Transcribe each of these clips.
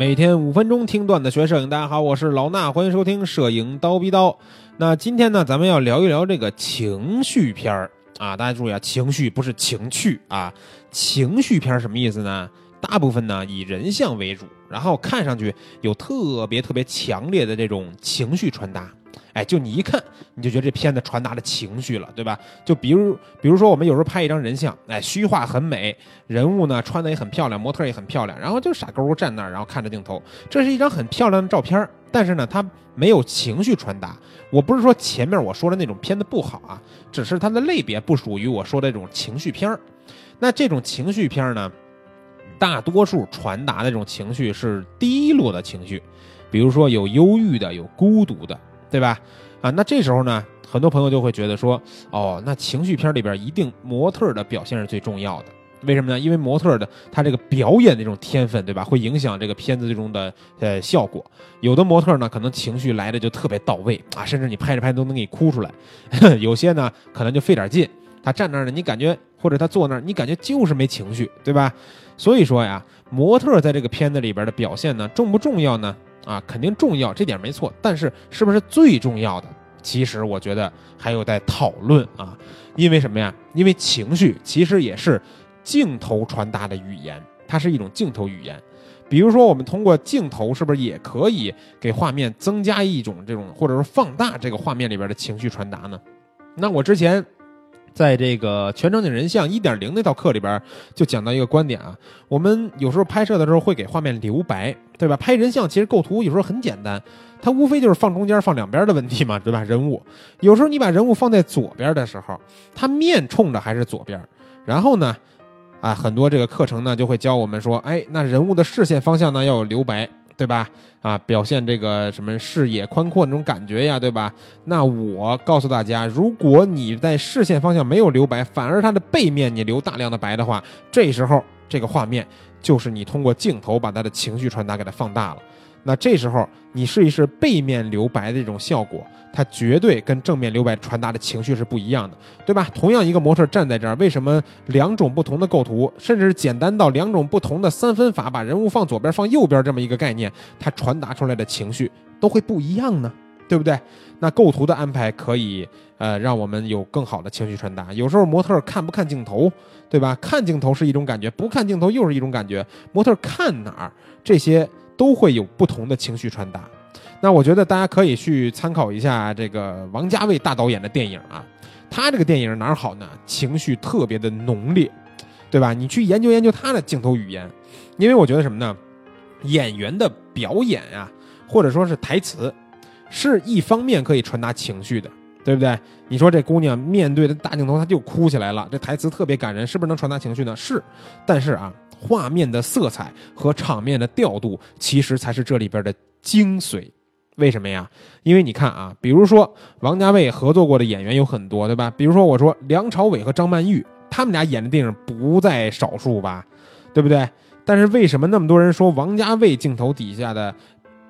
每天五分钟听段子学摄影，大家好，我是老衲，欢迎收听摄影刀逼刀。那今天呢，咱们要聊一聊这个情绪片儿啊，大家注意啊，情绪不是情趣啊，情绪片儿什么意思呢？大部分呢以人像为主，然后看上去有特别特别强烈的这种情绪传达。哎，就你一看，你就觉得这片子传达的情绪了，对吧？就比如，比如说我们有时候拍一张人像，哎，虚化很美，人物呢穿的也很漂亮，模特也很漂亮，然后就傻勾勾站那儿，然后看着镜头，这是一张很漂亮的照片，但是呢，它没有情绪传达。我不是说前面我说的那种片子不好啊，只是它的类别不属于我说的这种情绪片儿。那这种情绪片呢，大多数传达的这种情绪是低落的情绪，比如说有忧郁的，有孤独的。对吧？啊，那这时候呢，很多朋友就会觉得说，哦，那情绪片里边一定模特的表现是最重要的。为什么呢？因为模特的他这个表演的那种天分，对吧？会影响这个片子最终的呃效果。有的模特呢，可能情绪来的就特别到位啊，甚至你拍着拍都能给你哭出来。有些呢，可能就费点劲，他站那儿呢，你感觉或者他坐那儿，你感觉就是没情绪，对吧？所以说呀，模特在这个片子里边的表现呢，重不重要呢？啊，肯定重要，这点没错。但是是不是最重要的？其实我觉得还有待讨论啊。因为什么呀？因为情绪其实也是镜头传达的语言，它是一种镜头语言。比如说，我们通过镜头，是不是也可以给画面增加一种这种，或者说放大这个画面里边的情绪传达呢？那我之前。在这个全场景人像一点零那套课里边，就讲到一个观点啊，我们有时候拍摄的时候会给画面留白，对吧？拍人像其实构图有时候很简单，它无非就是放中间、放两边的问题嘛，对吧？人物有时候你把人物放在左边的时候，它面冲着还是左边，然后呢，啊，很多这个课程呢就会教我们说，哎，那人物的视线方向呢要有留白。对吧？啊，表现这个什么视野宽阔那种感觉呀，对吧？那我告诉大家，如果你在视线方向没有留白，反而它的背面你留大量的白的话，这时候这个画面就是你通过镜头把它的情绪传达给它放大了。那这时候你试一试背面留白的这种效果，它绝对跟正面留白传达的情绪是不一样的，对吧？同样一个模特站在这儿，为什么两种不同的构图，甚至是简单到两种不同的三分法，把人物放左边放右边这么一个概念，它传达出来的情绪都会不一样呢？对不对？那构图的安排可以呃让我们有更好的情绪传达。有时候模特看不看镜头，对吧？看镜头是一种感觉，不看镜头又是一种感觉。模特看哪儿这些。都会有不同的情绪传达，那我觉得大家可以去参考一下这个王家卫大导演的电影啊，他这个电影哪儿好呢？情绪特别的浓烈，对吧？你去研究研究他的镜头语言，因为我觉得什么呢？演员的表演啊，或者说是台词，是一方面可以传达情绪的，对不对？你说这姑娘面对的大镜头，她就哭起来了，这台词特别感人，是不是能传达情绪呢？是，但是啊。画面的色彩和场面的调度，其实才是这里边的精髓。为什么呀？因为你看啊，比如说王家卫合作过的演员有很多，对吧？比如说我说梁朝伟和张曼玉，他们俩演的电影不在少数吧，对不对？但是为什么那么多人说王家卫镜头底下的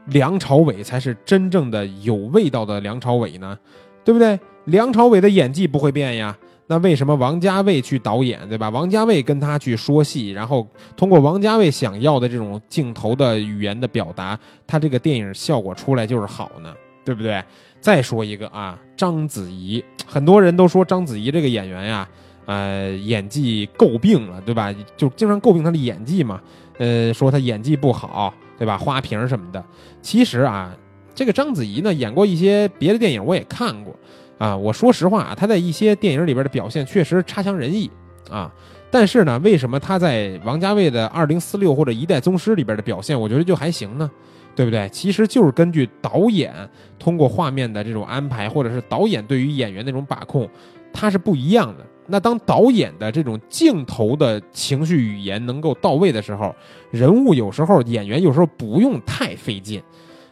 梁朝伟才是真正的有味道的梁朝伟呢？对不对？梁朝伟的演技不会变呀。那为什么王家卫去导演，对吧？王家卫跟他去说戏，然后通过王家卫想要的这种镜头的语言的表达，他这个电影效果出来就是好呢，对不对？再说一个啊，章子怡，很多人都说章子怡这个演员呀，呃，演技诟病了，对吧？就经常诟病她的演技嘛，呃，说她演技不好，对吧？花瓶什么的。其实啊，这个章子怡呢，演过一些别的电影，我也看过。啊，我说实话啊，他在一些电影里边的表现确实差强人意啊。但是呢，为什么他在王家卫的《二零四六》或者《一代宗师》里边的表现，我觉得就还行呢？对不对？其实就是根据导演通过画面的这种安排，或者是导演对于演员那种把控，它是不一样的。那当导演的这种镜头的情绪语言能够到位的时候，人物有时候演员有时候不用太费劲。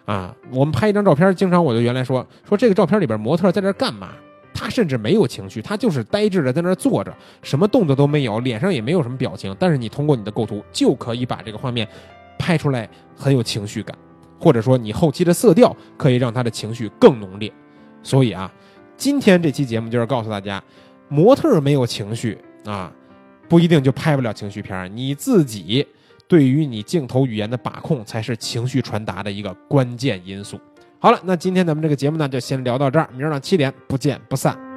啊，我们拍一张照片，经常我就原来说说这个照片里边模特在这干嘛？他甚至没有情绪，他就是呆滞的在那坐着，什么动作都没有，脸上也没有什么表情。但是你通过你的构图就可以把这个画面拍出来很有情绪感，或者说你后期的色调可以让他的情绪更浓烈。所以啊，今天这期节目就是告诉大家，模特没有情绪啊，不一定就拍不了情绪片，你自己。对于你镜头语言的把控才是情绪传达的一个关键因素。好了，那今天咱们这个节目呢就先聊到这儿，明儿早上七点不见不散。